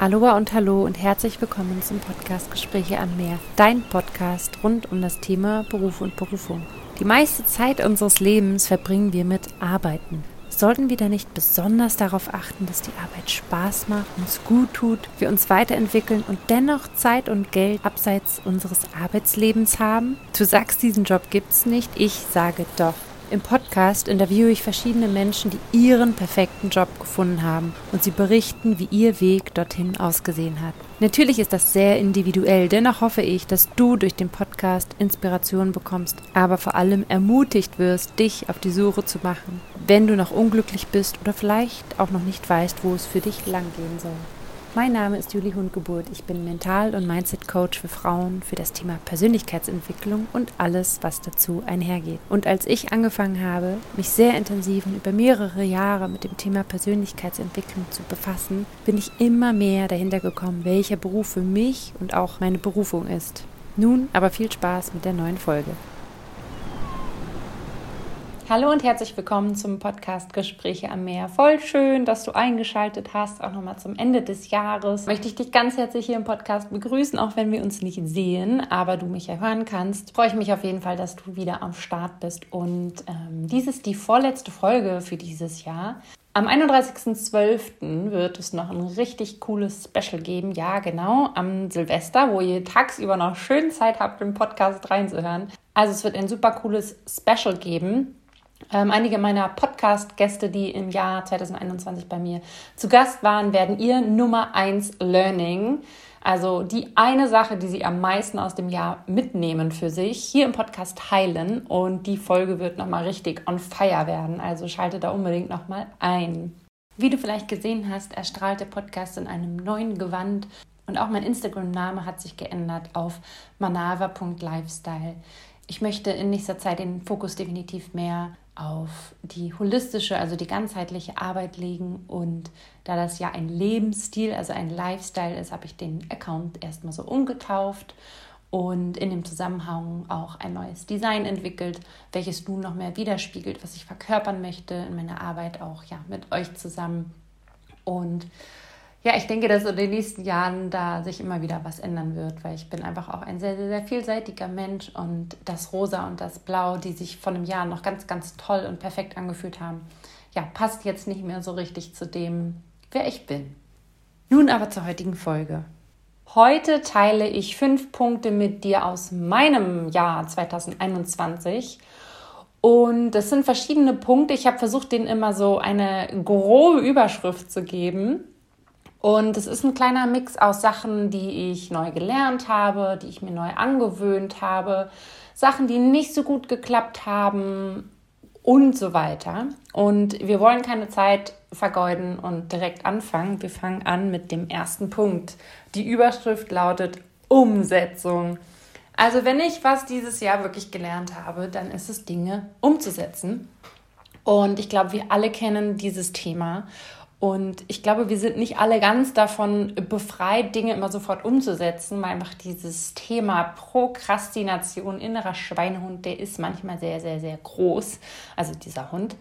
Aloha und Hallo und herzlich willkommen zum Podcast Gespräche am Meer, dein Podcast rund um das Thema Beruf und Berufung. Die meiste Zeit unseres Lebens verbringen wir mit Arbeiten. Sollten wir da nicht besonders darauf achten, dass die Arbeit Spaß macht, uns gut tut, wir uns weiterentwickeln und dennoch Zeit und Geld abseits unseres Arbeitslebens haben? Du sagst, diesen Job gibt's nicht, ich sage doch. Im Podcast interviewe ich verschiedene Menschen, die ihren perfekten Job gefunden haben und sie berichten, wie ihr Weg dorthin ausgesehen hat. Natürlich ist das sehr individuell, dennoch hoffe ich, dass du durch den Podcast Inspiration bekommst, aber vor allem ermutigt wirst, dich auf die Suche zu machen, wenn du noch unglücklich bist oder vielleicht auch noch nicht weißt, wo es für dich langgehen soll. Mein Name ist Julie Hundgeburt. Ich bin Mental- und Mindset-Coach für Frauen für das Thema Persönlichkeitsentwicklung und alles, was dazu einhergeht. Und als ich angefangen habe, mich sehr intensiv und über mehrere Jahre mit dem Thema Persönlichkeitsentwicklung zu befassen, bin ich immer mehr dahinter gekommen, welcher Beruf für mich und auch meine Berufung ist. Nun aber viel Spaß mit der neuen Folge. Hallo und herzlich willkommen zum Podcast Gespräche am Meer. Voll schön, dass du eingeschaltet hast, auch nochmal zum Ende des Jahres. Möchte ich dich ganz herzlich hier im Podcast begrüßen, auch wenn wir uns nicht sehen, aber du mich ja hören kannst. Freue ich mich auf jeden Fall, dass du wieder am Start bist. Und ähm, dies ist die vorletzte Folge für dieses Jahr. Am 31.12. wird es noch ein richtig cooles Special geben. Ja, genau, am Silvester, wo ihr tagsüber noch schön Zeit habt, im Podcast reinzuhören. Also es wird ein super cooles Special geben ähm, einige meiner Podcast-Gäste, die im Jahr 2021 bei mir zu Gast waren, werden ihr Nummer 1 Learning, also die eine Sache, die sie am meisten aus dem Jahr mitnehmen für sich, hier im Podcast teilen. Und die Folge wird nochmal richtig on fire werden. Also schalte da unbedingt nochmal ein. Wie du vielleicht gesehen hast, erstrahlt der Podcast in einem neuen Gewand. Und auch mein Instagram-Name hat sich geändert auf manava.lifestyle. Ich möchte in nächster Zeit den Fokus definitiv mehr auf die holistische, also die ganzheitliche Arbeit legen. Und da das ja ein Lebensstil, also ein Lifestyle ist, habe ich den Account erstmal so umgetauft und in dem Zusammenhang auch ein neues Design entwickelt, welches nun noch mehr widerspiegelt, was ich verkörpern möchte in meiner Arbeit auch ja mit euch zusammen. Und ja, ich denke, dass in den nächsten Jahren da sich immer wieder was ändern wird, weil ich bin einfach auch ein sehr, sehr, sehr vielseitiger Mensch und das Rosa und das Blau, die sich vor einem Jahr noch ganz, ganz toll und perfekt angefühlt haben, ja, passt jetzt nicht mehr so richtig zu dem, wer ich bin. Nun aber zur heutigen Folge. Heute teile ich fünf Punkte mit dir aus meinem Jahr 2021. Und das sind verschiedene Punkte. Ich habe versucht, denen immer so eine grobe Überschrift zu geben. Und es ist ein kleiner Mix aus Sachen, die ich neu gelernt habe, die ich mir neu angewöhnt habe, Sachen, die nicht so gut geklappt haben und so weiter. Und wir wollen keine Zeit vergeuden und direkt anfangen. Wir fangen an mit dem ersten Punkt. Die Überschrift lautet Umsetzung. Also wenn ich was dieses Jahr wirklich gelernt habe, dann ist es Dinge umzusetzen. Und ich glaube, wir alle kennen dieses Thema. Und ich glaube, wir sind nicht alle ganz davon befreit, Dinge immer sofort umzusetzen, weil einfach dieses Thema Prokrastination, innerer Schweinehund, der ist manchmal sehr, sehr, sehr groß. Also dieser Hund.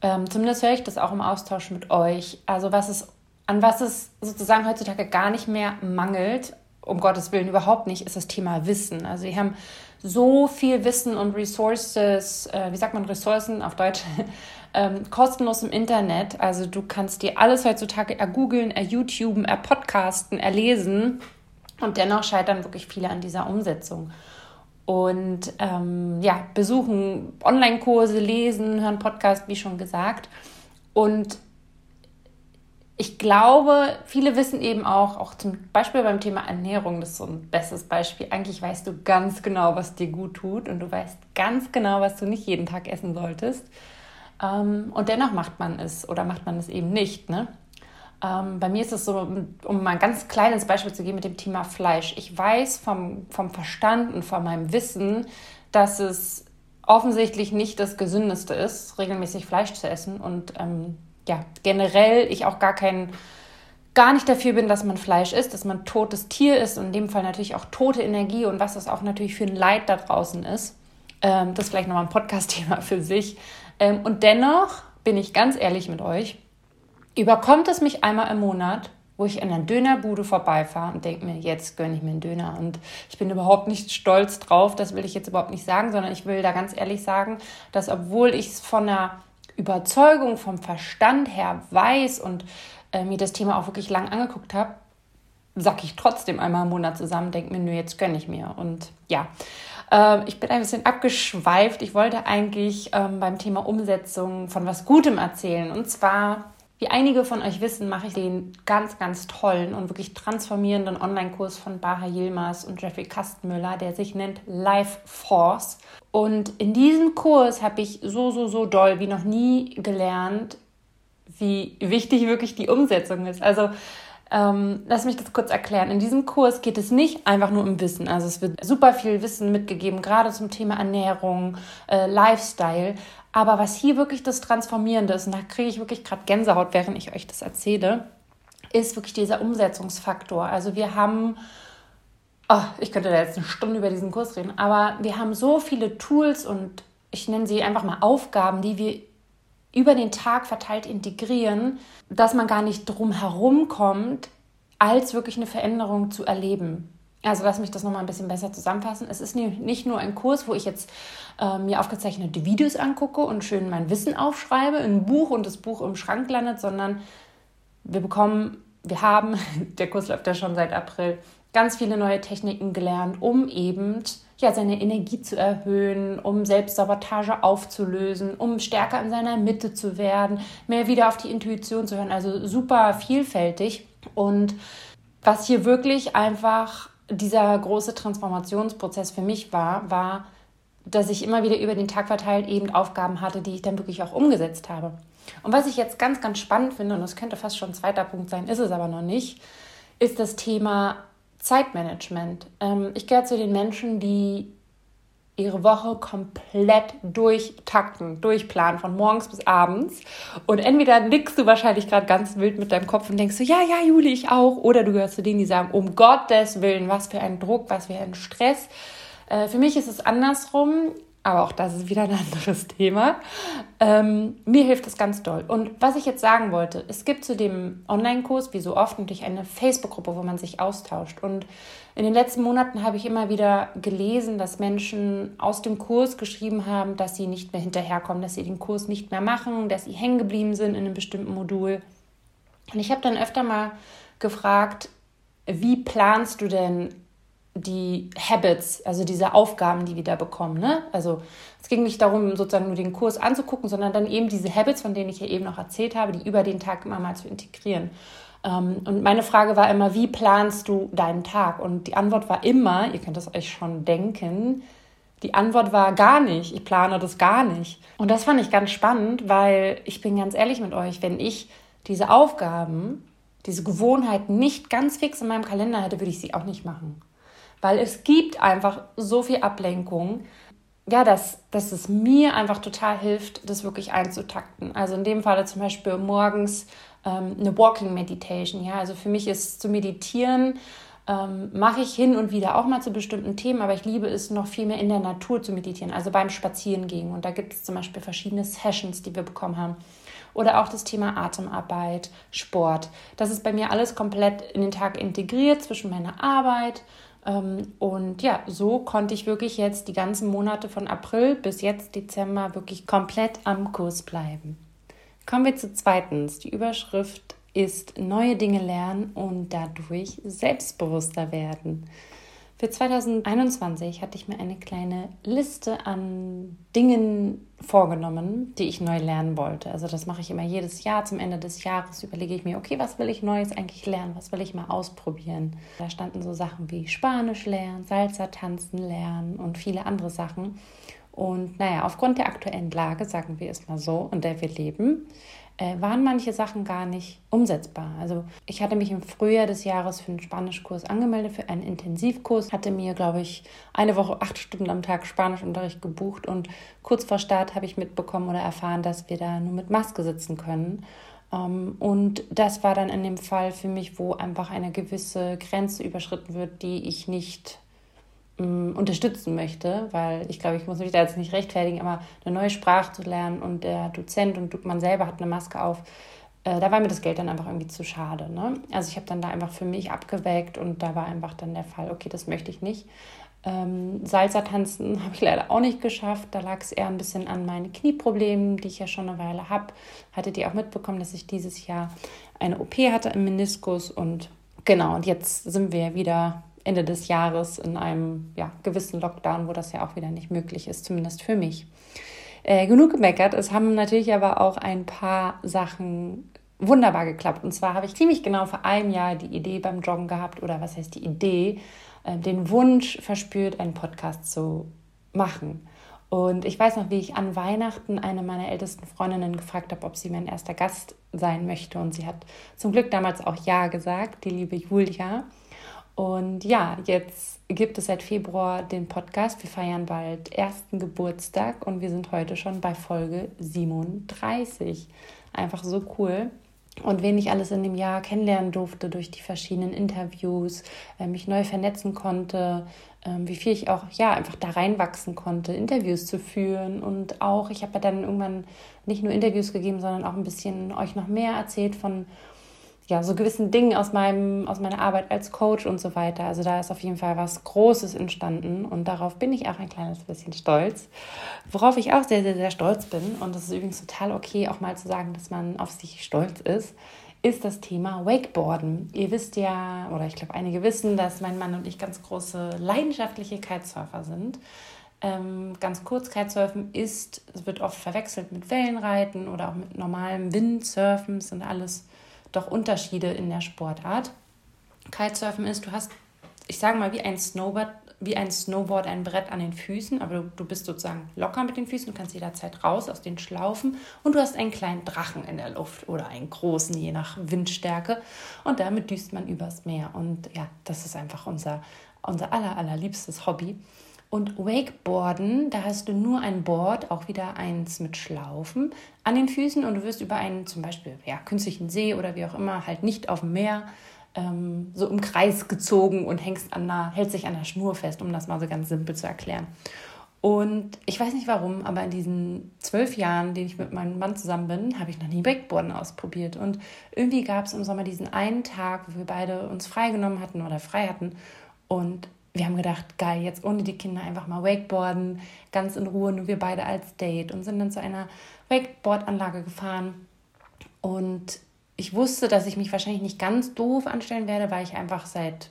Ähm, zumindest höre ich das auch im Austausch mit euch. Also was es, an was es sozusagen heutzutage gar nicht mehr mangelt, um Gottes Willen überhaupt nicht, ist das Thema Wissen. Also wir haben so viel Wissen und Resources, äh, wie sagt man Ressourcen auf Deutsch, ähm, kostenlos im Internet. Also du kannst dir alles heutzutage ergoogeln, erYouTuben, erpodcasten, erlesen. Und dennoch scheitern wirklich viele an dieser Umsetzung. Und ähm, ja, besuchen Online-Kurse, lesen, hören Podcast, wie schon gesagt. Und ich glaube, viele wissen eben auch, auch zum Beispiel beim Thema Ernährung, das ist so ein bestes Beispiel. Eigentlich weißt du ganz genau, was dir gut tut und du weißt ganz genau, was du nicht jeden Tag essen solltest. Ähm, und dennoch macht man es oder macht man es eben nicht. Ne? Ähm, bei mir ist es so, um mal ein ganz kleines Beispiel zu geben mit dem Thema Fleisch. Ich weiß vom, vom Verstand und von meinem Wissen, dass es offensichtlich nicht das Gesündeste ist, regelmäßig Fleisch zu essen. Und ähm, ja, generell ich auch gar kein gar nicht dafür bin, dass man Fleisch isst, dass man totes Tier isst und in dem Fall natürlich auch tote Energie und was das auch natürlich für ein Leid da draußen ist. Ähm, das ist vielleicht nochmal ein Podcast-Thema für sich. Ähm, und dennoch bin ich ganz ehrlich mit euch, überkommt es mich einmal im Monat wo ich an einer Dönerbude vorbeifahre und denke mir, jetzt gönne ich mir einen Döner. Und ich bin überhaupt nicht stolz drauf, das will ich jetzt überhaupt nicht sagen, sondern ich will da ganz ehrlich sagen, dass obwohl ich es von einer Überzeugung, vom Verstand her weiß und äh, mir das Thema auch wirklich lang angeguckt habe, sacke ich trotzdem einmal im Monat zusammen, denke mir, nö, jetzt gönne ich mir. Und ja, äh, ich bin ein bisschen abgeschweift. Ich wollte eigentlich ähm, beim Thema Umsetzung von was Gutem erzählen. Und zwar wie einige von euch wissen, mache ich den ganz, ganz tollen und wirklich transformierenden Online-Kurs von Baha Yilmaz und Jeffrey Kastenmüller, der sich nennt Life Force. Und in diesem Kurs habe ich so, so, so doll wie noch nie gelernt, wie wichtig wirklich die Umsetzung ist. Also ähm, lass mich das kurz erklären. In diesem Kurs geht es nicht einfach nur um Wissen. Also es wird super viel Wissen mitgegeben, gerade zum Thema Ernährung, äh, Lifestyle. Aber was hier wirklich das Transformierende ist, und da kriege ich wirklich gerade Gänsehaut, während ich euch das erzähle, ist wirklich dieser Umsetzungsfaktor. Also wir haben, oh, ich könnte da jetzt eine Stunde über diesen Kurs reden, aber wir haben so viele Tools und ich nenne sie einfach mal Aufgaben, die wir über den Tag verteilt integrieren, dass man gar nicht drum herum kommt, als wirklich eine Veränderung zu erleben. Also lass mich das nochmal ein bisschen besser zusammenfassen. Es ist nicht nur ein Kurs, wo ich jetzt äh, mir aufgezeichnete Videos angucke und schön mein Wissen aufschreibe in ein Buch und das Buch im Schrank landet, sondern wir bekommen, wir haben, der Kurs läuft ja schon seit April, ganz viele neue Techniken gelernt, um eben ja, seine Energie zu erhöhen, um Selbstsabotage aufzulösen, um stärker in seiner Mitte zu werden, mehr wieder auf die Intuition zu hören. Also super vielfältig. Und was hier wirklich einfach dieser große Transformationsprozess für mich war, war, dass ich immer wieder über den Tag verteilt eben Aufgaben hatte, die ich dann wirklich auch umgesetzt habe. Und was ich jetzt ganz, ganz spannend finde, und das könnte fast schon ein zweiter Punkt sein, ist es aber noch nicht, ist das Thema Zeitmanagement. Ähm, ich gehöre zu den Menschen, die ihre Woche komplett durchtakten, durchplanen, von morgens bis abends. Und entweder nickst du wahrscheinlich gerade ganz wild mit deinem Kopf und denkst so, ja, ja, Juli, ich auch. Oder du gehörst zu denen, die sagen, um Gottes Willen, was für ein Druck, was für ein Stress. Äh, für mich ist es andersrum aber auch das ist wieder ein anderes Thema. Ähm, mir hilft das ganz doll. Und was ich jetzt sagen wollte, es gibt zu dem Online-Kurs, wie so oft, natürlich eine Facebook-Gruppe, wo man sich austauscht. Und in den letzten Monaten habe ich immer wieder gelesen, dass Menschen aus dem Kurs geschrieben haben, dass sie nicht mehr hinterherkommen, dass sie den Kurs nicht mehr machen, dass sie hängen geblieben sind in einem bestimmten Modul. Und ich habe dann öfter mal gefragt, wie planst du denn die Habits, also diese Aufgaben, die wir da bekommen. Ne? Also es ging nicht darum, sozusagen nur den Kurs anzugucken, sondern dann eben diese Habits, von denen ich ja eben noch erzählt habe, die über den Tag immer mal zu integrieren. Ähm, und meine Frage war immer, wie planst du deinen Tag? Und die Antwort war immer, ihr könnt es euch schon denken, die Antwort war gar nicht. Ich plane das gar nicht. Und das fand ich ganz spannend, weil ich bin ganz ehrlich mit euch, wenn ich diese Aufgaben, diese Gewohnheiten nicht ganz fix in meinem Kalender hätte, würde ich sie auch nicht machen weil es gibt einfach so viel Ablenkung, ja, dass, dass es mir einfach total hilft, das wirklich einzutakten. Also in dem Falle zum Beispiel morgens ähm, eine Walking Meditation. Ja, also für mich ist zu meditieren ähm, mache ich hin und wieder auch mal zu bestimmten Themen, aber ich liebe es noch viel mehr in der Natur zu meditieren, also beim Spazierengehen. Und da gibt es zum Beispiel verschiedene Sessions, die wir bekommen haben. Oder auch das Thema Atemarbeit, Sport. Das ist bei mir alles komplett in den Tag integriert zwischen meiner Arbeit, und ja, so konnte ich wirklich jetzt die ganzen Monate von April bis jetzt Dezember wirklich komplett am Kurs bleiben. Kommen wir zu zweitens. Die Überschrift ist neue Dinge lernen und dadurch selbstbewusster werden. Für 2021 hatte ich mir eine kleine Liste an Dingen vorgenommen, die ich neu lernen wollte. Also das mache ich immer jedes Jahr. Zum Ende des Jahres überlege ich mir, okay, was will ich Neues eigentlich lernen? Was will ich mal ausprobieren? Da standen so Sachen wie Spanisch lernen, Salsa tanzen lernen und viele andere Sachen. Und naja, aufgrund der aktuellen Lage, sagen wir es mal so, in der wir leben, äh, waren manche Sachen gar nicht umsetzbar. Also ich hatte mich im Frühjahr des Jahres für einen Spanischkurs angemeldet, für einen Intensivkurs, hatte mir, glaube ich, eine Woche acht Stunden am Tag Spanischunterricht gebucht und kurz vor Start habe ich mitbekommen oder erfahren, dass wir da nur mit Maske sitzen können. Um, ähm, und das war dann in dem Fall für mich, wo einfach eine gewisse Grenze überschritten wird, die ich nicht ähm, unterstützen möchte, weil ich glaube, ich muss mich da jetzt nicht rechtfertigen, aber eine neue Sprache zu lernen und der Dozent und man selber hat eine Maske auf, äh, da war mir das Geld dann einfach irgendwie zu schade. Ne? Also ich habe dann da einfach für mich abgewägt und da war einfach dann der Fall, okay, das möchte ich nicht. Ähm, Salsa tanzen habe ich leider auch nicht geschafft. Da lag es eher ein bisschen an meinen Knieproblemen, die ich ja schon eine Weile habe. Hattet ihr auch mitbekommen, dass ich dieses Jahr eine OP hatte im Meniskus und genau, und jetzt sind wir wieder Ende des Jahres in einem ja, gewissen Lockdown, wo das ja auch wieder nicht möglich ist, zumindest für mich. Äh, genug gemeckert. Es haben natürlich aber auch ein paar Sachen wunderbar geklappt. Und zwar habe ich ziemlich genau vor einem Jahr die Idee beim Joggen gehabt, oder was heißt die Idee, äh, den Wunsch verspürt, einen Podcast zu machen. Und ich weiß noch, wie ich an Weihnachten eine meiner ältesten Freundinnen gefragt habe, ob sie mein erster Gast sein möchte. Und sie hat zum Glück damals auch Ja gesagt, die liebe Julia. Und ja, jetzt gibt es seit Februar den Podcast. Wir feiern bald ersten Geburtstag und wir sind heute schon bei Folge 37. Einfach so cool. Und wen ich alles in dem Jahr kennenlernen durfte durch die verschiedenen Interviews, äh, mich neu vernetzen konnte, äh, wie viel ich auch ja einfach da reinwachsen konnte, Interviews zu führen. Und auch, ich habe ja dann irgendwann nicht nur Interviews gegeben, sondern auch ein bisschen euch noch mehr erzählt von ja, so gewissen Dingen aus, meinem, aus meiner Arbeit als Coach und so weiter. Also da ist auf jeden Fall was Großes entstanden und darauf bin ich auch ein kleines bisschen stolz. Worauf ich auch sehr, sehr, sehr stolz bin, und das ist übrigens total okay, auch mal zu sagen, dass man auf sich stolz ist, ist das Thema Wakeboarden. Ihr wisst ja, oder ich glaube, einige wissen, dass mein Mann und ich ganz große leidenschaftliche Kitesurfer sind. Ähm, ganz kurz, Kitesurfen ist, es wird oft verwechselt mit Wellenreiten oder auch mit normalem Windsurfen, das sind alles doch Unterschiede in der Sportart. Kitesurfen ist, du hast, ich sage mal, wie ein Snowboard, wie ein Snowboard ein Brett an den Füßen, aber du, du bist sozusagen locker mit den Füßen, du kannst jederzeit raus aus den Schlaufen und du hast einen kleinen Drachen in der Luft oder einen großen, je nach Windstärke und damit düst man übers Meer und ja, das ist einfach unser, unser aller, allerliebstes Hobby. Und Wakeboarden, da hast du nur ein Board, auch wieder eins mit Schlaufen an den Füßen und du wirst über einen zum Beispiel ja, künstlichen See oder wie auch immer, halt nicht auf dem Meer, ähm, so im Kreis gezogen und hängst an der, hältst sich an der Schnur fest, um das mal so ganz simpel zu erklären. Und ich weiß nicht warum, aber in diesen zwölf Jahren, den ich mit meinem Mann zusammen bin, habe ich noch nie Wakeboarden ausprobiert. Und irgendwie gab es im Sommer diesen einen Tag, wo wir beide uns freigenommen hatten oder frei hatten. Und wir haben gedacht, geil, jetzt ohne die Kinder einfach mal Wakeboarden, ganz in Ruhe, nur wir beide als Date und sind dann zu einer Wakeboard-Anlage gefahren. Und ich wusste, dass ich mich wahrscheinlich nicht ganz doof anstellen werde, weil ich einfach seit,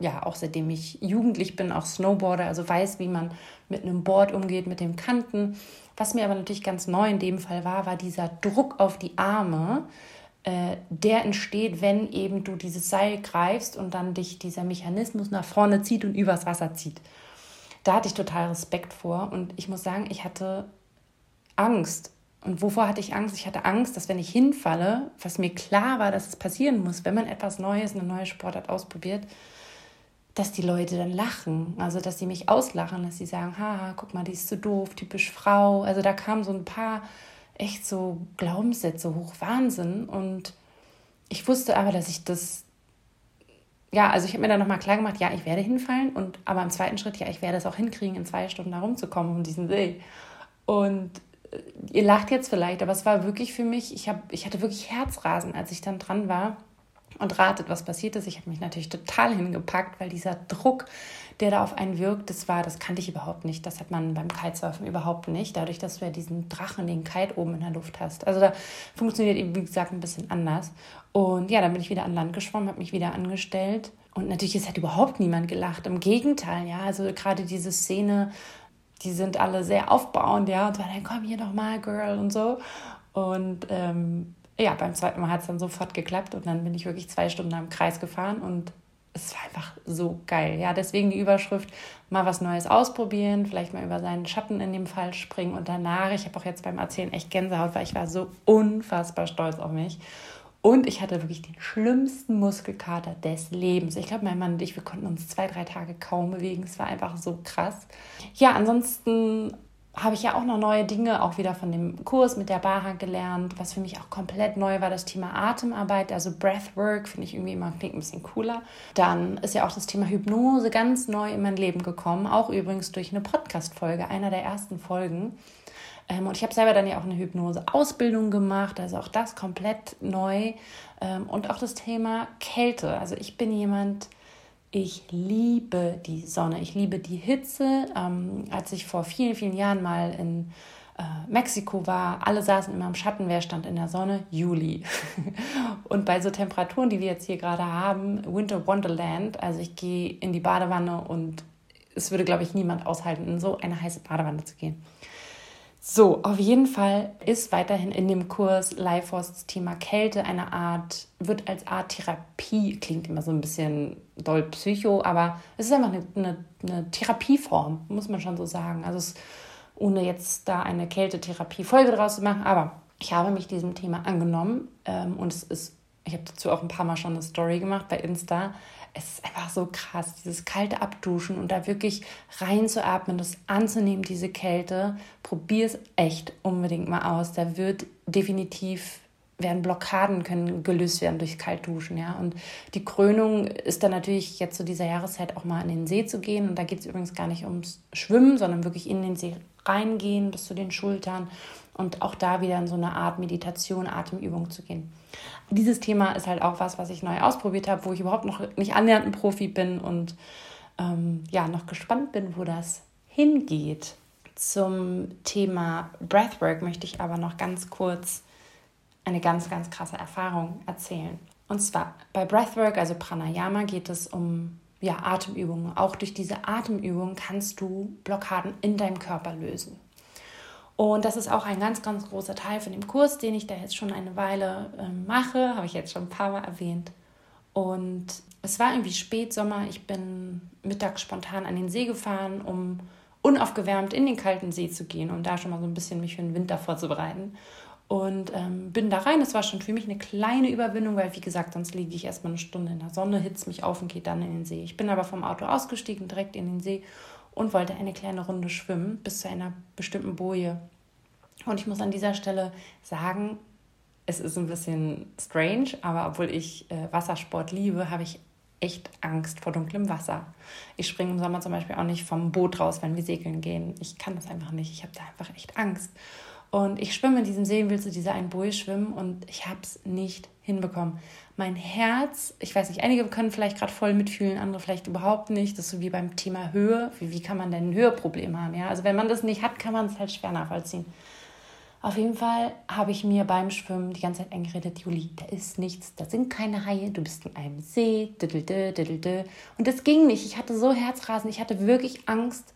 ja, auch seitdem ich jugendlich bin, auch Snowboarder, also weiß, wie man mit einem Board umgeht, mit dem Kanten. Was mir aber natürlich ganz neu in dem Fall war, war dieser Druck auf die Arme der entsteht, wenn eben du dieses Seil greifst und dann dich dieser Mechanismus nach vorne zieht und übers Wasser zieht. Da hatte ich total Respekt vor und ich muss sagen, ich hatte Angst. Und wovor hatte ich Angst? Ich hatte Angst, dass wenn ich hinfalle, was mir klar war, dass es passieren muss, wenn man etwas Neues, eine neue Sportart ausprobiert, dass die Leute dann lachen. Also, dass sie mich auslachen, dass sie sagen, haha, guck mal, die ist so doof, typisch Frau. Also, da kamen so ein paar echt so Glaubenssätze hoch, Wahnsinn. Und ich wusste aber, dass ich das, ja, also ich habe mir dann nochmal klar gemacht, ja, ich werde hinfallen. Und aber im zweiten Schritt, ja, ich werde es auch hinkriegen, in zwei Stunden da rumzukommen um diesen See. Und äh, ihr lacht jetzt vielleicht, aber es war wirklich für mich, ich, hab, ich hatte wirklich Herzrasen, als ich dann dran war. Und ratet, was passiert ist. Ich habe mich natürlich total hingepackt, weil dieser Druck, der da auf einen wirkt, das war, das kannte ich überhaupt nicht. Das hat man beim Kitesurfen überhaupt nicht. Dadurch, dass du ja diesen Drachen, den Kite oben in der Luft hast. Also da funktioniert eben, wie gesagt, ein bisschen anders. Und ja, dann bin ich wieder an Land geschwommen, habe mich wieder angestellt. Und natürlich, es hat überhaupt niemand gelacht. Im Gegenteil, ja. Also gerade diese Szene, die sind alle sehr aufbauend, ja. Und so, dann komm hier noch mal, Girl und so. Und ähm, ja, beim zweiten Mal hat es dann sofort geklappt und dann bin ich wirklich zwei Stunden am Kreis gefahren und es war einfach so geil. Ja, deswegen die Überschrift, mal was Neues ausprobieren, vielleicht mal über seinen Schatten in dem Fall springen und danach, ich habe auch jetzt beim Erzählen echt Gänsehaut, weil ich war so unfassbar stolz auf mich. Und ich hatte wirklich den schlimmsten Muskelkater des Lebens. Ich glaube, mein Mann und ich, wir konnten uns zwei, drei Tage kaum bewegen. Es war einfach so krass. Ja, ansonsten habe ich ja auch noch neue Dinge, auch wieder von dem Kurs mit der Baha gelernt. Was für mich auch komplett neu war, das Thema Atemarbeit, also Breathwork, finde ich irgendwie immer klingt ein bisschen cooler. Dann ist ja auch das Thema Hypnose ganz neu in mein Leben gekommen, auch übrigens durch eine Podcast-Folge, einer der ersten Folgen. Ähm, und ich habe selber dann ja auch eine Hypnose-Ausbildung gemacht, also auch das komplett neu. Ähm, und auch das Thema Kälte. Also ich bin jemand, ich liebe die Sonne, ich liebe die Hitze. Ähm, als ich vor vielen, vielen Jahren mal in äh, Mexiko war, alle saßen immer im Schatten, wer stand in der Sonne? Juli. und bei so Temperaturen, die wir jetzt hier gerade haben, Winter Wonderland, also ich gehe in die Badewanne und es würde, glaube ich, niemand aushalten, in so eine heiße Badewanne zu gehen. So, auf jeden Fall ist weiterhin in dem Kurs Lifeforce das Thema Kälte eine Art, wird als Art Therapie, klingt immer so ein bisschen doll psycho, aber es ist einfach eine, eine, eine Therapieform, muss man schon so sagen. Also es, ohne jetzt da eine Kältetherapie-Folge draus zu machen, aber ich habe mich diesem Thema angenommen ähm, und es ist, ich habe dazu auch ein paar Mal schon eine Story gemacht bei Insta es ist einfach so krass, dieses kalte Abduschen und da wirklich reinzuatmen, das anzunehmen, diese Kälte. Probier es echt unbedingt mal aus. Da wird definitiv werden Blockaden können gelöst werden durch Kaltduschen, ja. Und die Krönung ist dann natürlich jetzt zu dieser Jahreszeit auch mal in den See zu gehen. Und da geht es übrigens gar nicht ums Schwimmen, sondern wirklich in den See reingehen bis zu den Schultern und auch da wieder in so eine Art Meditation, Atemübung zu gehen. Dieses Thema ist halt auch was, was ich neu ausprobiert habe, wo ich überhaupt noch nicht annähernd ein Profi bin und ähm, ja, noch gespannt bin, wo das hingeht. Zum Thema Breathwork möchte ich aber noch ganz kurz eine ganz, ganz krasse Erfahrung erzählen. Und zwar bei Breathwork, also Pranayama, geht es um ja, Atemübungen. Auch durch diese Atemübungen kannst du Blockaden in deinem Körper lösen. Und das ist auch ein ganz, ganz großer Teil von dem Kurs, den ich da jetzt schon eine Weile äh, mache, habe ich jetzt schon ein paar Mal erwähnt. Und es war irgendwie Spätsommer. Ich bin mittags spontan an den See gefahren, um unaufgewärmt in den kalten See zu gehen und da schon mal so ein bisschen mich für den Winter vorzubereiten. Und ähm, bin da rein. Es war schon für mich eine kleine Überwindung, weil, wie gesagt, sonst liege ich erstmal eine Stunde in der Sonne, hitze mich auf und gehe dann in den See. Ich bin aber vom Auto ausgestiegen, direkt in den See und wollte eine kleine Runde schwimmen bis zu einer bestimmten Boje. Und ich muss an dieser Stelle sagen, es ist ein bisschen strange, aber obwohl ich äh, Wassersport liebe, habe ich echt Angst vor dunklem Wasser. Ich springe im Sommer zum Beispiel auch nicht vom Boot raus, wenn wir segeln gehen. Ich kann das einfach nicht. Ich habe da einfach echt Angst. Und ich schwimme in diesem See, will zu dieser einen Boje schwimmen und ich habe es nicht hinbekommen. Mein Herz, ich weiß nicht, einige können vielleicht gerade voll mitfühlen, andere vielleicht überhaupt nicht. Das ist so wie beim Thema Höhe. Wie, wie kann man denn ein Höheproblem haben? Ja? Also wenn man das nicht hat, kann man es halt schwer nachvollziehen. Auf jeden Fall habe ich mir beim Schwimmen die ganze Zeit eingeredet, Juli, da ist nichts, da sind keine Haie, du bist in einem See, diddelde, diddelde. Und das ging nicht. Ich hatte so Herzrasen, ich hatte wirklich Angst,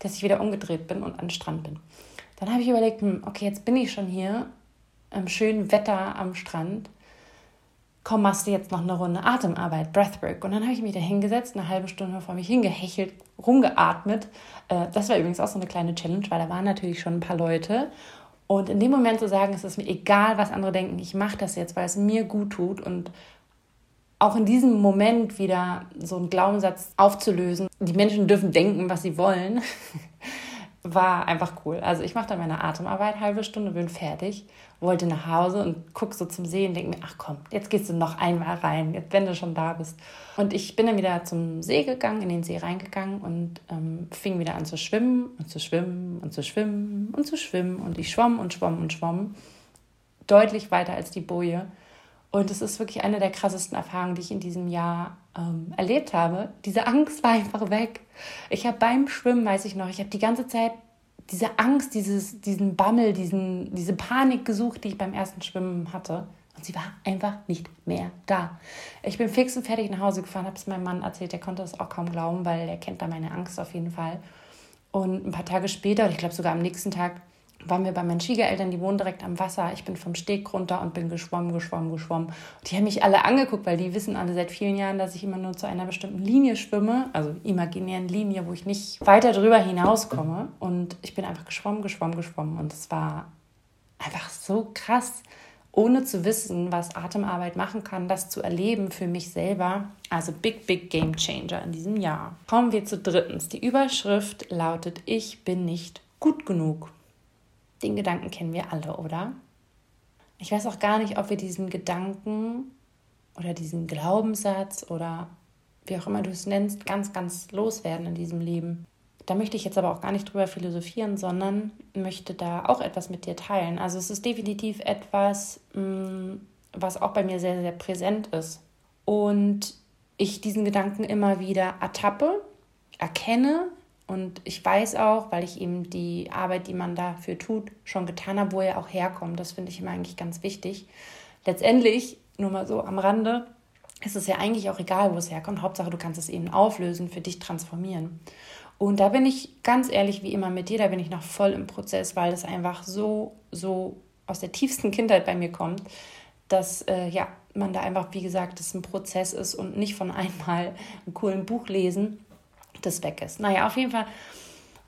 dass ich wieder umgedreht bin und an den Strand bin. Dann habe ich überlegt, hm, okay, jetzt bin ich schon hier im schönen Wetter am Strand. Komm, machst du jetzt noch eine Runde Atemarbeit, Breathwork. Und dann habe ich mich da hingesetzt, eine halbe Stunde vor mich hingehechelt, rumgeatmet. Äh, das war übrigens auch so eine kleine Challenge, weil da waren natürlich schon ein paar Leute. Und in dem Moment zu sagen, es ist mir egal, was andere denken, ich mache das jetzt, weil es mir gut tut und auch in diesem Moment wieder so einen Glaubenssatz aufzulösen, die Menschen dürfen denken, was sie wollen, war einfach cool. Also ich mache dann meine Atemarbeit, halbe Stunde, bin fertig, wollte nach Hause und gucke so zum See und denke mir, ach komm, jetzt gehst du noch einmal rein, jetzt, wenn du schon da bist. Und ich bin dann wieder zum See gegangen, in den See reingegangen und ähm, fing wieder an zu schwimmen und zu schwimmen und zu schwimmen und zu schwimmen. Und ich schwamm und schwamm und schwamm. Deutlich weiter als die Boje. Und es ist wirklich eine der krassesten Erfahrungen, die ich in diesem Jahr ähm, erlebt habe. Diese Angst war einfach weg. Ich habe beim Schwimmen, weiß ich noch, ich habe die ganze Zeit diese Angst, dieses, diesen Bammel, diesen, diese Panik gesucht, die ich beim ersten Schwimmen hatte. Und sie war einfach nicht mehr da. Ich bin fix und fertig nach Hause gefahren, habe es meinem Mann erzählt, der konnte das auch kaum glauben, weil er kennt da meine Angst auf jeden Fall. Und ein paar Tage später, oder ich glaube sogar am nächsten Tag, waren wir bei meinen Schwiegereltern, die wohnen direkt am Wasser. Ich bin vom Steg runter und bin geschwommen, geschwommen, geschwommen. Und die haben mich alle angeguckt, weil die wissen alle seit vielen Jahren, dass ich immer nur zu einer bestimmten Linie schwimme, also imaginären Linie, wo ich nicht weiter drüber hinauskomme. Und ich bin einfach geschwommen, geschwommen, geschwommen. Und es war einfach so krass, ohne zu wissen, was Atemarbeit machen kann, das zu erleben für mich selber. Also Big, Big Game Changer in diesem Jahr. Kommen wir zu drittens. Die Überschrift lautet, ich bin nicht gut genug. Den Gedanken kennen wir alle, oder? Ich weiß auch gar nicht, ob wir diesen Gedanken oder diesen Glaubenssatz oder wie auch immer du es nennst, ganz, ganz loswerden in diesem Leben. da möchte ich jetzt aber auch gar nicht drüber philosophieren, sondern möchte da auch etwas mit dir teilen. Also es ist definitiv etwas, mm, was auch bei mir sehr, sehr präsent ist. Und ich diesen Gedanken immer wieder ertappe, erkenne und ich weiß auch, weil ich eben die Arbeit, die man dafür tut, schon getan habe, wo er auch herkommt. Das finde ich immer eigentlich ganz wichtig. Letztendlich, nur mal so am Rande, ist es ja eigentlich auch egal, wo es herkommt. Hauptsache, du kannst es eben auflösen, für dich transformieren. Und da bin ich ganz ehrlich wie immer mit dir, da bin ich noch voll im Prozess, weil es einfach so, so aus der tiefsten Kindheit bei mir kommt, dass äh, ja, man da einfach, wie gesagt, das ein Prozess ist und nicht von einmal einem coolen Buch lesen, das weg ist. Naja, auf jeden Fall,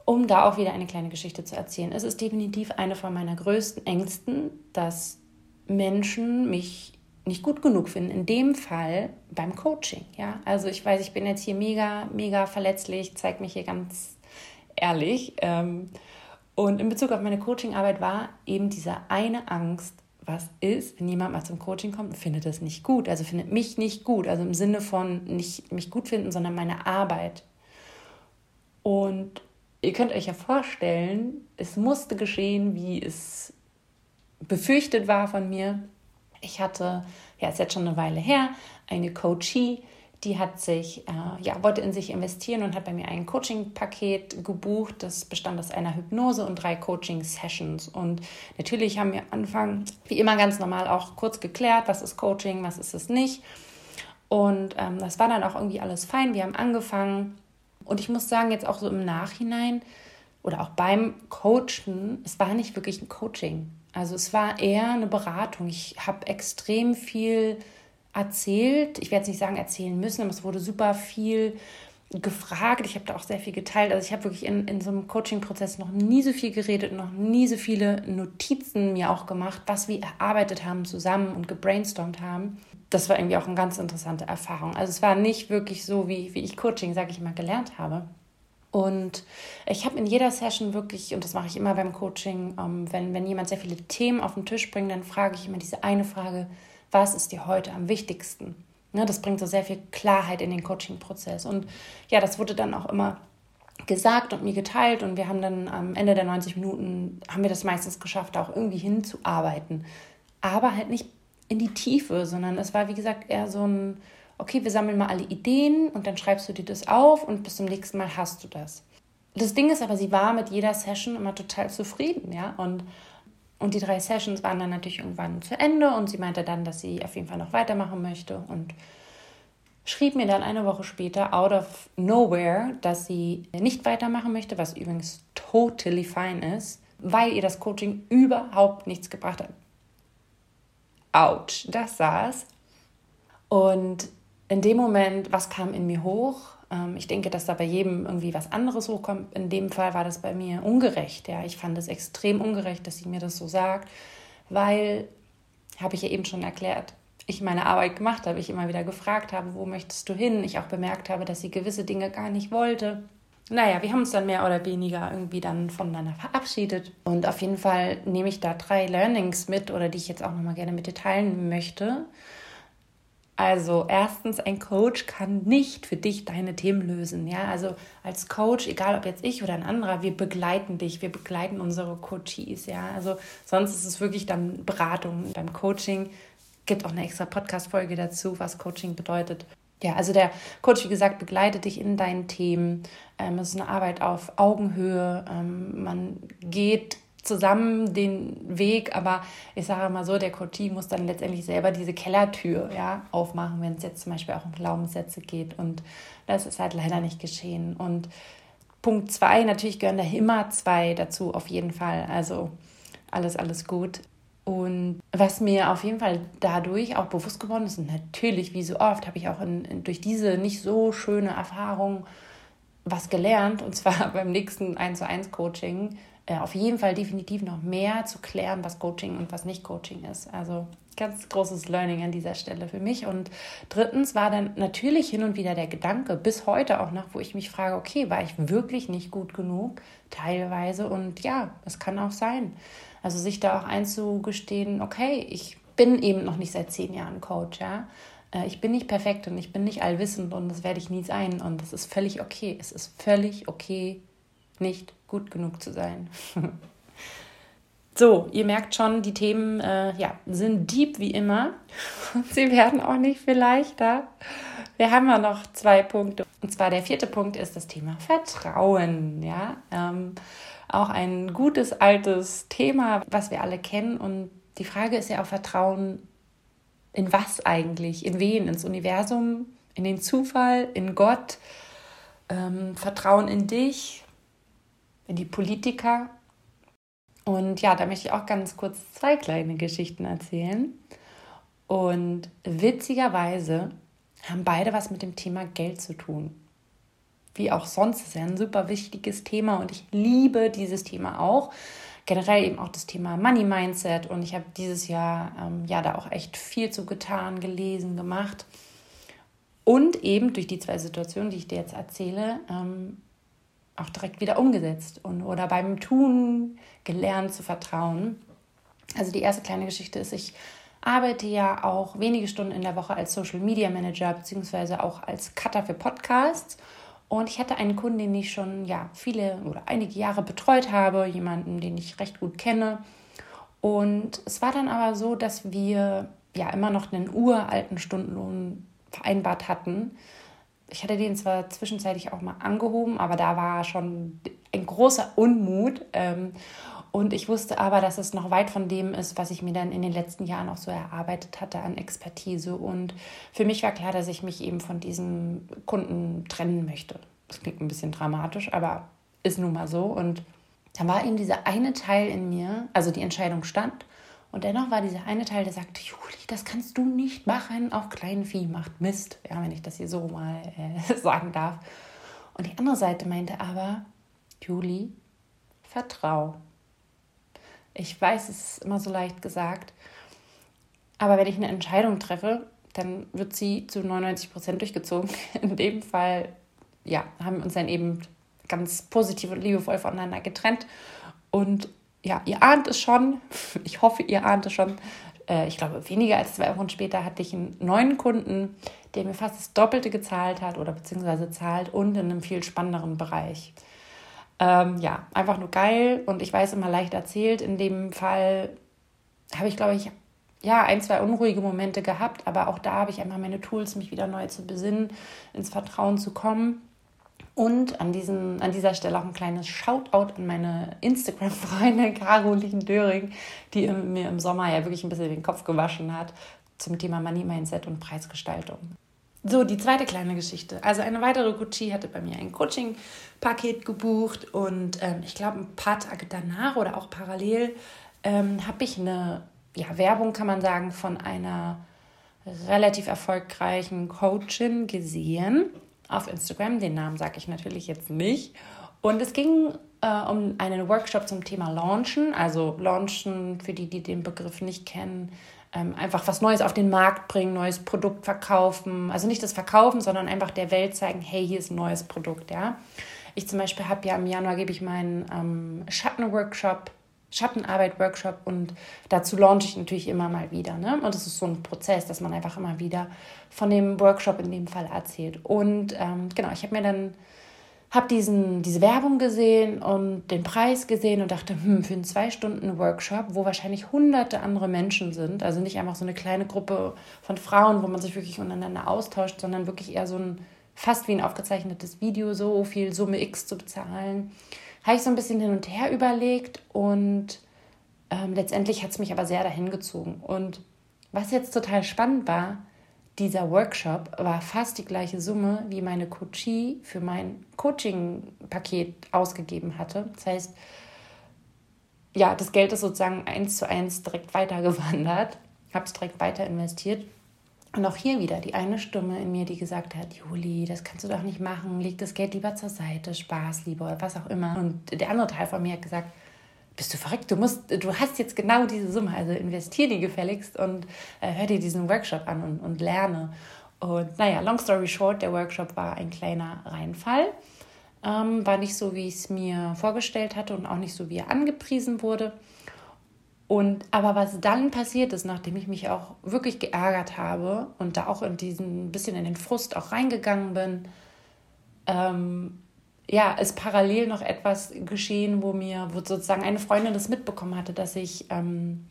um da auch wieder eine kleine Geschichte zu erzählen. Es ist definitiv eine von meiner größten Ängsten, dass Menschen mich nicht gut genug finden. In dem Fall beim Coaching. Ja, also ich weiß, ich bin jetzt hier mega, mega verletzlich, zeige mich hier ganz ehrlich. Ähm, und in Bezug auf meine Coachingarbeit war eben diese eine Angst, was ist, wenn jemand mal zum Coaching kommt und findet das nicht gut, also findet mich nicht gut, also im Sinne von nicht mich gut finden, sondern meine Arbeit. Und ihr könnt euch ja vorstellen, es musste geschehen, wie es befürchtet war von mir. Ich hatte, ja, ist jetzt schon eine Weile her, eine Coachie, die hat sich, äh, ja, wollte in sich investieren und hat bei mir ein Coaching-Paket gebucht. Das bestand aus einer Hypnose und drei Coaching-Sessions. Und natürlich haben wir am Anfang, wie immer ganz normal, auch kurz geklärt, was ist Coaching, was ist es nicht. Und ähm, das war dann auch irgendwie alles fein. Wir haben angefangen. Und ich muss sagen, jetzt auch so im Nachhinein oder auch beim Coachen, es war nicht wirklich ein Coaching. Also es war eher eine Beratung. Ich habe extrem viel erzählt. Ich werde es nicht sagen erzählen müssen, aber es wurde super viel gefragt. Ich habe da auch sehr viel geteilt. Also ich habe wirklich in, in so einem Coaching-Prozess noch nie so viel geredet, noch nie so viele Notizen mir auch gemacht, was wir erarbeitet haben zusammen und gebrainstormt haben. Das war irgendwie auch eine ganz interessante Erfahrung. Also es war nicht wirklich so, wie, wie ich Coaching, sage ich immer, gelernt habe. Und ich habe in jeder Session wirklich, und das mache ich immer beim Coaching, ähm, wenn, wenn jemand sehr viele Themen auf den Tisch bringt, dann frage ich immer diese eine Frage, was ist dir heute am wichtigsten? Ne, das bringt so sehr viel Klarheit in den Coaching-Prozess. Und ja, das wurde dann auch immer gesagt und mir geteilt und wir haben dann am Ende der 90 Minuten, haben wir das meistens geschafft, auch irgendwie hinzuarbeiten. Aber halt nicht in die Tiefe, sondern es war, wie gesagt, eher so ein, okay, wir sammeln mal alle Ideen und dann schreibst du dir das auf und bis zum nächsten Mal hast du das. Das Ding ist aber, sie war mit jeder Session immer total zufrieden, ja, und und die drei Sessions waren dann natürlich irgendwann zu Ende und sie meinte dann, dass sie auf jeden Fall noch weitermachen möchte und schrieb mir dann eine Woche später out of nowhere, dass sie nicht weitermachen möchte, was übrigens totally fine ist, weil ihr das Coaching überhaupt nichts gebracht hat. Autsch, das saß. Und in dem Moment, was kam in mir hoch? Ähm, ich denke, dass da bei jedem irgendwie was anderes hochkommt. In dem Fall war das bei mir ungerecht. Ja, ich fand es extrem ungerecht, dass sie mir das so sagt, weil, habe ich ja eben schon erklärt, ich meine Arbeit gemacht habe, ich immer wieder gefragt habe, wo möchtest du hin? Ich auch bemerkt habe, dass sie gewisse Dinge gar nicht wollte. Naja, wir haben uns dann mehr oder weniger irgendwie dann voneinander verabschiedet. Und auf jeden Fall nehme ich da drei Learnings mit oder die ich jetzt auch nochmal gerne mit dir teilen möchte. Also erstens, ein Coach kann nicht für dich deine Themen lösen. Ja, also als Coach, egal ob jetzt ich oder ein anderer, wir begleiten dich, wir begleiten unsere Coaches. Ja, also sonst ist es wirklich dann Beratung. Beim Coaching gibt auch eine extra Podcast-Folge dazu, was Coaching bedeutet. Ja, also der Coach, wie gesagt, begleitet dich in deinen Themen. Ähm, es ist eine Arbeit auf Augenhöhe. Ähm, man geht zusammen den Weg, aber ich sage mal so, der Coachie muss dann letztendlich selber diese Kellertür ja, aufmachen, wenn es jetzt zum Beispiel auch um Glaubenssätze geht. Und das ist halt leider nicht geschehen. Und Punkt zwei, natürlich gehören da immer zwei dazu, auf jeden Fall. Also alles, alles gut. Und was mir auf jeden Fall dadurch auch bewusst geworden ist, und natürlich, wie so oft, habe ich auch in, in, durch diese nicht so schöne Erfahrung was gelernt, und zwar beim nächsten 1 zu 1 Coaching, äh, auf jeden Fall definitiv noch mehr zu klären, was Coaching und was nicht Coaching ist. Also ganz großes Learning an dieser Stelle für mich. Und drittens war dann natürlich hin und wieder der Gedanke, bis heute auch noch, wo ich mich frage, okay, war ich wirklich nicht gut genug? Teilweise. Und ja, es kann auch sein. Also sich da auch einzugestehen, okay, ich bin eben noch nicht seit zehn Jahren Coach, ja. Äh, ich bin nicht perfekt und ich bin nicht allwissend und das werde ich nie sein. Und das ist völlig okay. Es ist völlig okay, nicht gut genug zu sein. so, ihr merkt schon, die Themen äh, ja, sind deep wie immer. Und sie werden auch nicht viel leichter. Wir haben ja noch zwei Punkte. Und zwar der vierte Punkt ist das Thema Vertrauen. Ja, ähm, auch ein gutes altes Thema, was wir alle kennen. Und die Frage ist ja auch Vertrauen in was eigentlich? In wen? Ins Universum? In den Zufall? In Gott? Ähm, Vertrauen in dich? In die Politiker? Und ja, da möchte ich auch ganz kurz zwei kleine Geschichten erzählen. Und witzigerweise haben beide was mit dem Thema Geld zu tun. Wie auch sonst ist ja ein super wichtiges Thema und ich liebe dieses Thema auch. Generell eben auch das Thema Money Mindset und ich habe dieses Jahr ähm, ja da auch echt viel zu getan, gelesen, gemacht. Und eben durch die zwei Situationen, die ich dir jetzt erzähle, ähm, auch direkt wieder umgesetzt und oder beim Tun gelernt zu vertrauen. Also die erste kleine Geschichte ist, ich arbeite ja auch wenige Stunden in der Woche als Social Media Manager beziehungsweise auch als Cutter für Podcasts. Und ich hatte einen Kunden, den ich schon ja, viele oder einige Jahre betreut habe, jemanden, den ich recht gut kenne. Und es war dann aber so, dass wir ja immer noch einen uralten Stundenlohn vereinbart hatten. Ich hatte den zwar zwischenzeitlich auch mal angehoben, aber da war schon ein großer Unmut. Ähm, und ich wusste aber, dass es noch weit von dem ist, was ich mir dann in den letzten Jahren auch so erarbeitet hatte an Expertise. Und für mich war klar, dass ich mich eben von diesem Kunden trennen möchte. Das klingt ein bisschen dramatisch, aber ist nun mal so. Und dann war eben dieser eine Teil in mir, also die Entscheidung stand. Und dennoch war dieser eine Teil, der sagte, Juli, das kannst du nicht machen. Auch Kleinvieh macht Mist, ja, wenn ich das hier so mal äh, sagen darf. Und die andere Seite meinte aber, Juli, vertrau. Ich weiß, es ist immer so leicht gesagt. Aber wenn ich eine Entscheidung treffe, dann wird sie zu 99 Prozent durchgezogen. In dem Fall, ja, haben wir uns dann eben ganz positiv und liebevoll voneinander getrennt. Und ja, ihr ahnt es schon. Ich hoffe, ihr ahnt es schon. Äh, ich glaube, weniger als zwei Wochen später hatte ich einen neuen Kunden, der mir fast das Doppelte gezahlt hat oder beziehungsweise zahlt und in einem viel spannenderen Bereich. Ähm, ja, einfach nur geil und ich weiß immer leicht erzählt. In dem Fall habe ich, glaube ich, ja, ein, zwei unruhige Momente gehabt, aber auch da habe ich einfach meine Tools, mich wieder neu zu besinnen, ins Vertrauen zu kommen. Und an, diesem, an dieser Stelle auch ein kleines Shoutout an meine Instagram-Freundin Caroline Döring, die mir im Sommer ja wirklich ein bisschen den Kopf gewaschen hat zum Thema Money Mindset und Preisgestaltung. So, die zweite kleine Geschichte. Also eine weitere Coachie hatte bei mir ein Coaching-Paket gebucht und ähm, ich glaube, ein paar Tage danach oder auch parallel ähm, habe ich eine ja, Werbung, kann man sagen, von einer relativ erfolgreichen Coachin gesehen auf Instagram. Den Namen sage ich natürlich jetzt nicht. Und es ging äh, um einen Workshop zum Thema Launchen. Also Launchen, für die, die den Begriff nicht kennen, ähm, einfach was Neues auf den Markt bringen, neues Produkt verkaufen. Also nicht das Verkaufen, sondern einfach der Welt zeigen, hey, hier ist ein neues Produkt, ja. Ich zum Beispiel habe ja im Januar gebe ich meinen ähm, Schattenworkshop, Schattenarbeit-Workshop und dazu launche ich natürlich immer mal wieder. Ne? Und es ist so ein Prozess, dass man einfach immer wieder von dem Workshop in dem Fall erzählt. Und ähm, genau, ich habe mir dann habe diese Werbung gesehen und den Preis gesehen und dachte, hm, für einen zwei Stunden Workshop, wo wahrscheinlich hunderte andere Menschen sind, also nicht einfach so eine kleine Gruppe von Frauen, wo man sich wirklich untereinander austauscht, sondern wirklich eher so ein fast wie ein aufgezeichnetes Video, so viel Summe X zu bezahlen, habe ich so ein bisschen hin und her überlegt und ähm, letztendlich hat es mich aber sehr dahin gezogen. Und was jetzt total spannend war, dieser Workshop war fast die gleiche Summe, wie meine Coachie für mein Coaching-Paket ausgegeben hatte. Das heißt, ja, das Geld ist sozusagen eins zu eins direkt weitergewandert, habe es direkt weiter investiert. Und auch hier wieder die eine Stimme in mir, die gesagt hat, Juli, das kannst du doch nicht machen, leg das Geld lieber zur Seite, Spaß lieber, was auch immer. Und der andere Teil von mir hat gesagt, bist du verrückt, du musst, du hast jetzt genau diese Summe, also investier die gefälligst und äh, hör dir diesen Workshop an und, und lerne. Und naja, long story short, der Workshop war ein kleiner Reinfall. Ähm, war nicht so, wie ich es mir vorgestellt hatte und auch nicht so, wie er angepriesen wurde. Und aber was dann passiert ist, nachdem ich mich auch wirklich geärgert habe und da auch in diesen bisschen in den Frust auch reingegangen bin, ähm, ja, ist parallel noch etwas geschehen, wo mir, wo sozusagen eine Freundin das mitbekommen hatte, dass ich ähm,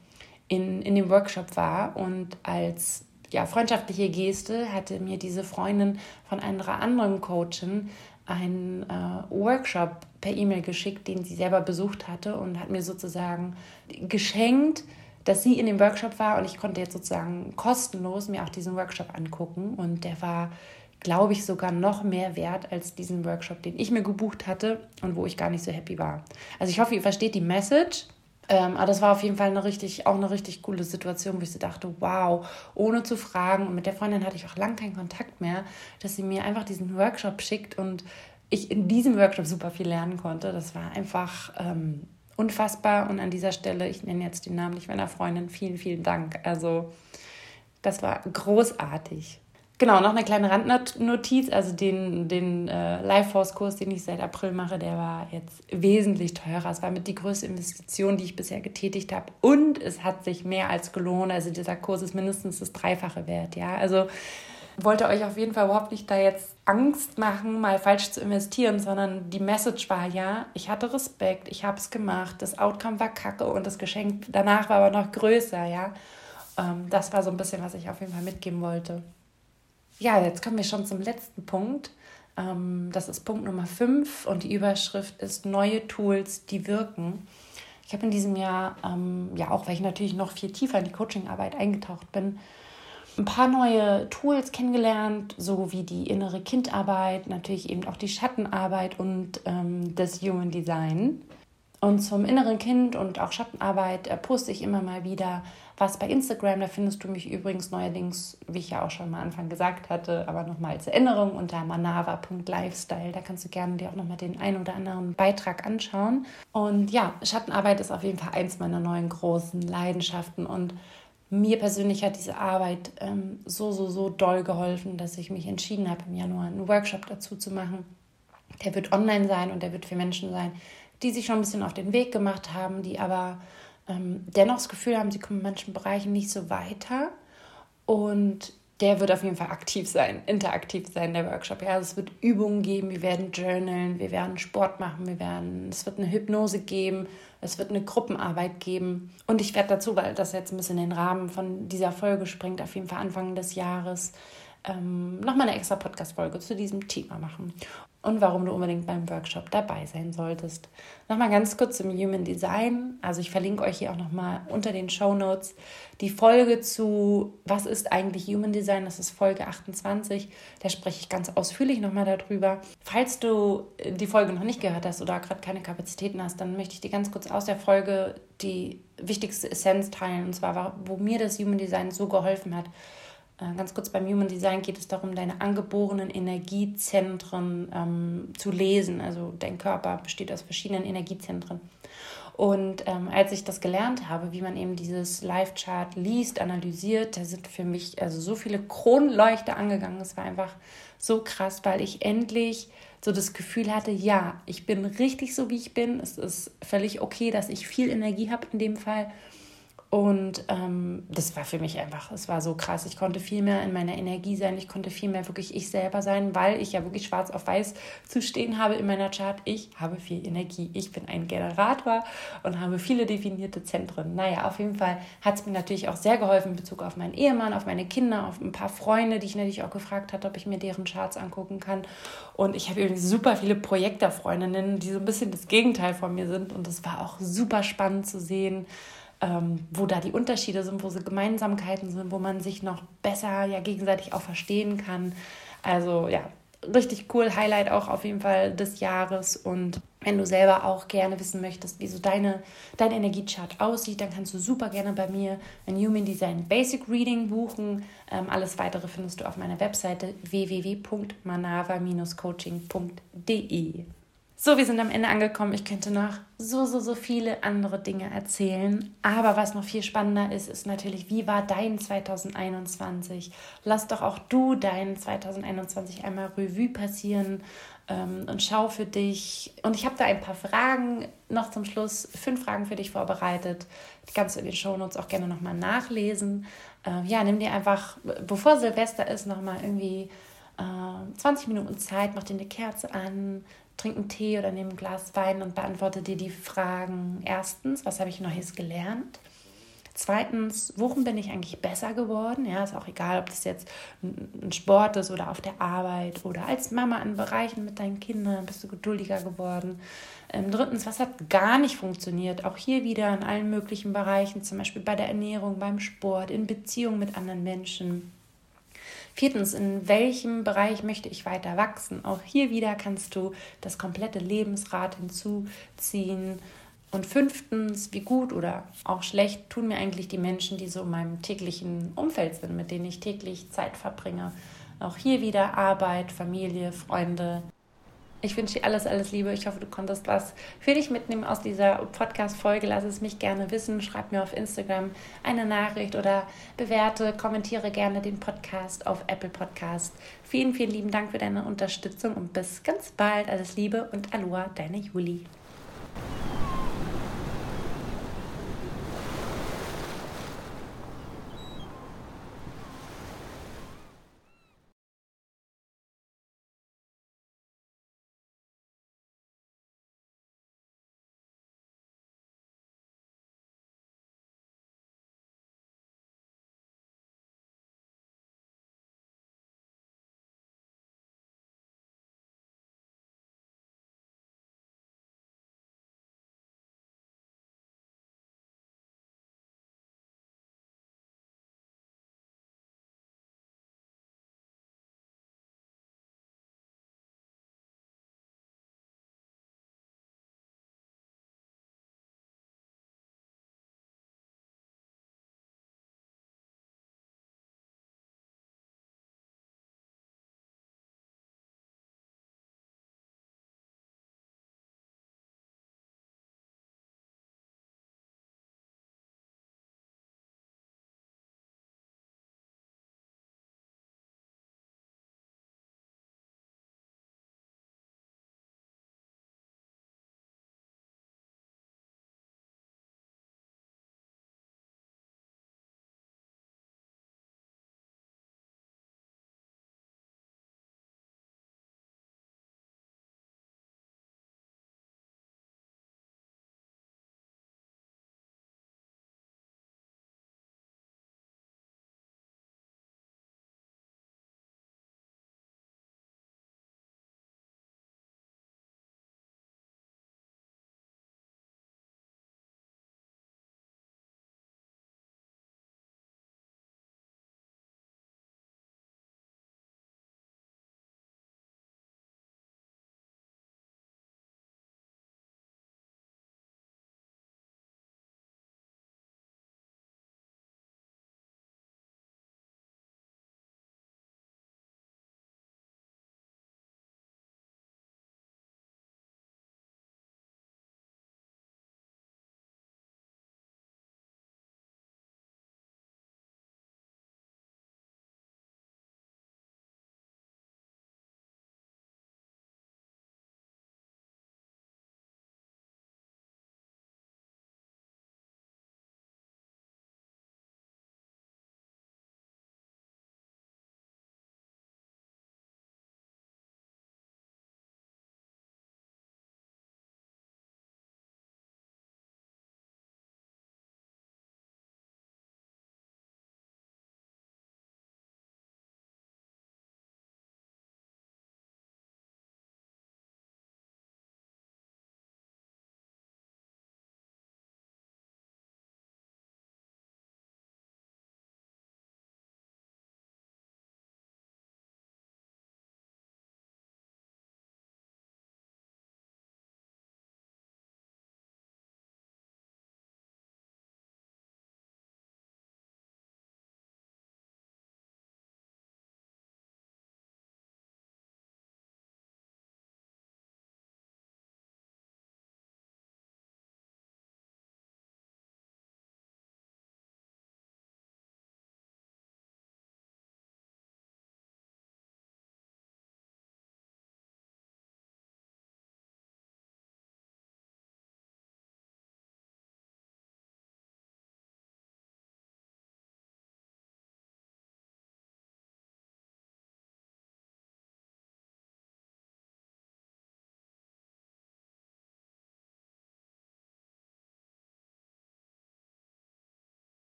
in, in dem Workshop war. Und als ja, freundschaftliche Geste hatte mir diese Freundin von einer anderen Coachin einen äh, Workshop per E-Mail geschickt, den sie selber besucht hatte und hat mir sozusagen geschenkt, dass sie in dem Workshop war. Und ich konnte jetzt sozusagen kostenlos mir auch diesen Workshop angucken. Und der war, glaube ich, sogar noch mehr wert als diesen Workshop, den ich mir gebucht hatte und wo ich gar nicht so happy war. Also ich hoffe, ihr versteht die Message. Ähm, aber das war auf jeden Fall eine richtig, auch eine richtig coole Situation, wo ich so dachte, wow, ohne zu fragen. Und mit der Freundin hatte ich auch lange keinen Kontakt mehr, dass sie mir einfach diesen Workshop schickt und ich in diesem Workshop super viel lernen konnte. Das war einfach ähm, unfassbar. Und an dieser Stelle, ich nenne jetzt den Namen nicht meiner Freundin, vielen, vielen Dank. Also das war großartig. Genau, noch eine kleine Randnotiz. Also den, den äh, Life-Force-Kurs, den ich seit April mache, der war jetzt wesentlich teurer. Es war mit die größte Investition, die ich bisher getätigt habe. Und es hat sich mehr als gelohnt. Also dieser Kurs ist mindestens das Dreifache wert. Ja, also wollte euch auf jeden Fall überhaupt nicht da jetzt Angst machen, mal falsch zu investieren, sondern die Message war ja, ich hatte Respekt, ich habe es gemacht, das Outcome war kacke und das Geschenk danach war aber noch größer, ja. Ähm, das war so ein bisschen, was ich auf jeden Fall mitgeben wollte. Ja, jetzt kommen wir schon zum letzten Punkt. Ähm, das ist Punkt Nummer 5 und die Überschrift ist neue Tools, die wirken. Ich habe in diesem Jahr, ähm, ja auch weil ich natürlich noch viel tiefer in die Coachingarbeit eingetaucht bin, ein paar neue Tools kennengelernt, so wie die innere Kindarbeit, natürlich eben auch die Schattenarbeit und ähm, das Human Design. Und zum inneren Kind und auch Schattenarbeit äh, poste ich immer mal wieder was bei Instagram. Da findest du mich übrigens neuerdings, wie ich ja auch schon mal Anfang gesagt hatte, aber nochmal als Erinnerung unter manava.lifestyle. Da kannst du gerne dir auch nochmal den einen oder anderen Beitrag anschauen. Und ja, Schattenarbeit ist auf jeden Fall eins meiner neuen großen Leidenschaften und mir persönlich hat diese Arbeit ähm, so, so, so doll geholfen, dass ich mich entschieden habe, im Januar einen Workshop dazu zu machen. Der wird online sein und der wird für Menschen sein, die sich schon ein bisschen auf den Weg gemacht haben, die aber ähm, dennoch das Gefühl haben, sie kommen in manchen Bereichen nicht so weiter. Und der wird auf jeden Fall aktiv sein, interaktiv sein, der Workshop. Ja, es wird Übungen geben, wir werden journalen, wir werden Sport machen, wir werden, es wird eine Hypnose geben, es wird eine Gruppenarbeit geben. Und ich werde dazu, weil das jetzt ein bisschen in den Rahmen von dieser Folge springt, auf jeden Fall Anfang des Jahres ähm, nochmal eine extra Podcast-Folge zu diesem Thema machen und warum du unbedingt beim Workshop dabei sein solltest. Nochmal ganz kurz zum Human Design. Also ich verlinke euch hier auch nochmal unter den Show Notes die Folge zu, was ist eigentlich Human Design? Das ist Folge 28. Da spreche ich ganz ausführlich nochmal darüber. Falls du die Folge noch nicht gehört hast oder gerade keine Kapazitäten hast, dann möchte ich dir ganz kurz aus der Folge die wichtigste Essenz teilen. Und zwar, wo mir das Human Design so geholfen hat ganz kurz beim Human Design geht es darum, deine angeborenen Energiezentren ähm, zu lesen. Also dein Körper besteht aus verschiedenen Energiezentren. Und ähm, als ich das gelernt habe, wie man eben dieses Live-Chart liest, analysiert, da sind für mich also so viele Kronleuchter angegangen. Es war einfach so krass, weil ich endlich so das Gefühl hatte, ja, ich bin richtig so, wie ich bin. Es ist völlig okay, dass ich viel Energie habe in dem Fall und ähm, das war für mich einfach, es war so krass. Ich konnte viel mehr in meiner Energie sein, ich konnte viel mehr wirklich ich selber sein, weil ich ja wirklich schwarz auf weiß zu stehen habe in meiner Chart. Ich habe viel Energie. Ich bin ein Generator und habe viele definierte Zentren. Naja, auf jeden Fall hat es mir natürlich auch sehr geholfen in Bezug auf meinen Ehemann, auf meine Kinder, auf ein paar Freunde, die ich natürlich auch gefragt hatte, ob ich mir deren Charts angucken kann. Und ich habe übrigens super viele Projektorfreundinnen, die so ein bisschen das Gegenteil von mir sind. Und es war auch super spannend zu sehen ähm, wo da die Unterschiede sind, wo so Gemeinsamkeiten sind, wo man sich noch besser ja gegenseitig auch verstehen kann. Also ja, richtig cool, Highlight auch auf jeden Fall des Jahres. Und wenn du selber auch gerne wissen möchtest, wie so deine, dein Energiechart aussieht, dann kannst du super gerne bei mir ein Human Design Basic Reading buchen. Ähm, alles weitere findest du auf meiner Webseite www.manava-coaching.de. So, wir sind am Ende angekommen. Ich könnte noch so, so, so viele andere Dinge erzählen. Aber was noch viel spannender ist, ist natürlich, wie war dein 2021? Lass doch auch du dein 2021 einmal Revue passieren ähm, und schau für dich. Und ich habe da ein paar Fragen noch zum Schluss, fünf Fragen für dich vorbereitet. Die kannst du in den Shownotes auch gerne nochmal nachlesen. Äh, ja, nimm dir einfach, bevor Silvester ist, nochmal irgendwie 20 äh, Minuten Zeit, mach dir eine Kerze an, trink einen Tee oder nimm ein Glas Wein und beantworte dir die Fragen. Erstens, was habe ich Neues gelernt? Zweitens, worin bin ich eigentlich besser geworden? Ja, ist auch egal, ob das jetzt ein Sport ist oder auf der Arbeit oder als Mama in Bereichen mit deinen Kindern bist du geduldiger geworden. Ähm, drittens, was hat gar nicht funktioniert? Auch hier wieder in allen möglichen Bereichen, zum Beispiel bei der Ernährung, beim Sport, in Beziehung mit anderen Menschen. Viertens, in welchem Bereich möchte ich weiter wachsen? Auch hier wieder kannst du das komplette Lebensrad hinzuziehen. Und fünftens, wie gut oder auch schlecht tun mir eigentlich die Menschen, die so in meinem täglichen Umfeld sind, mit denen ich täglich Zeit verbringe. Auch hier wieder Arbeit, Familie, Freunde, ich wünsche dir alles, alles Liebe. Ich hoffe, du konntest was für dich mitnehmen aus dieser Podcast-Folge. Lass es mich gerne wissen. Schreib mir auf Instagram eine Nachricht oder bewerte, kommentiere gerne den Podcast auf Apple Podcast. Vielen, vielen lieben Dank für deine Unterstützung und bis ganz bald. Alles Liebe und Aloha, deine Juli.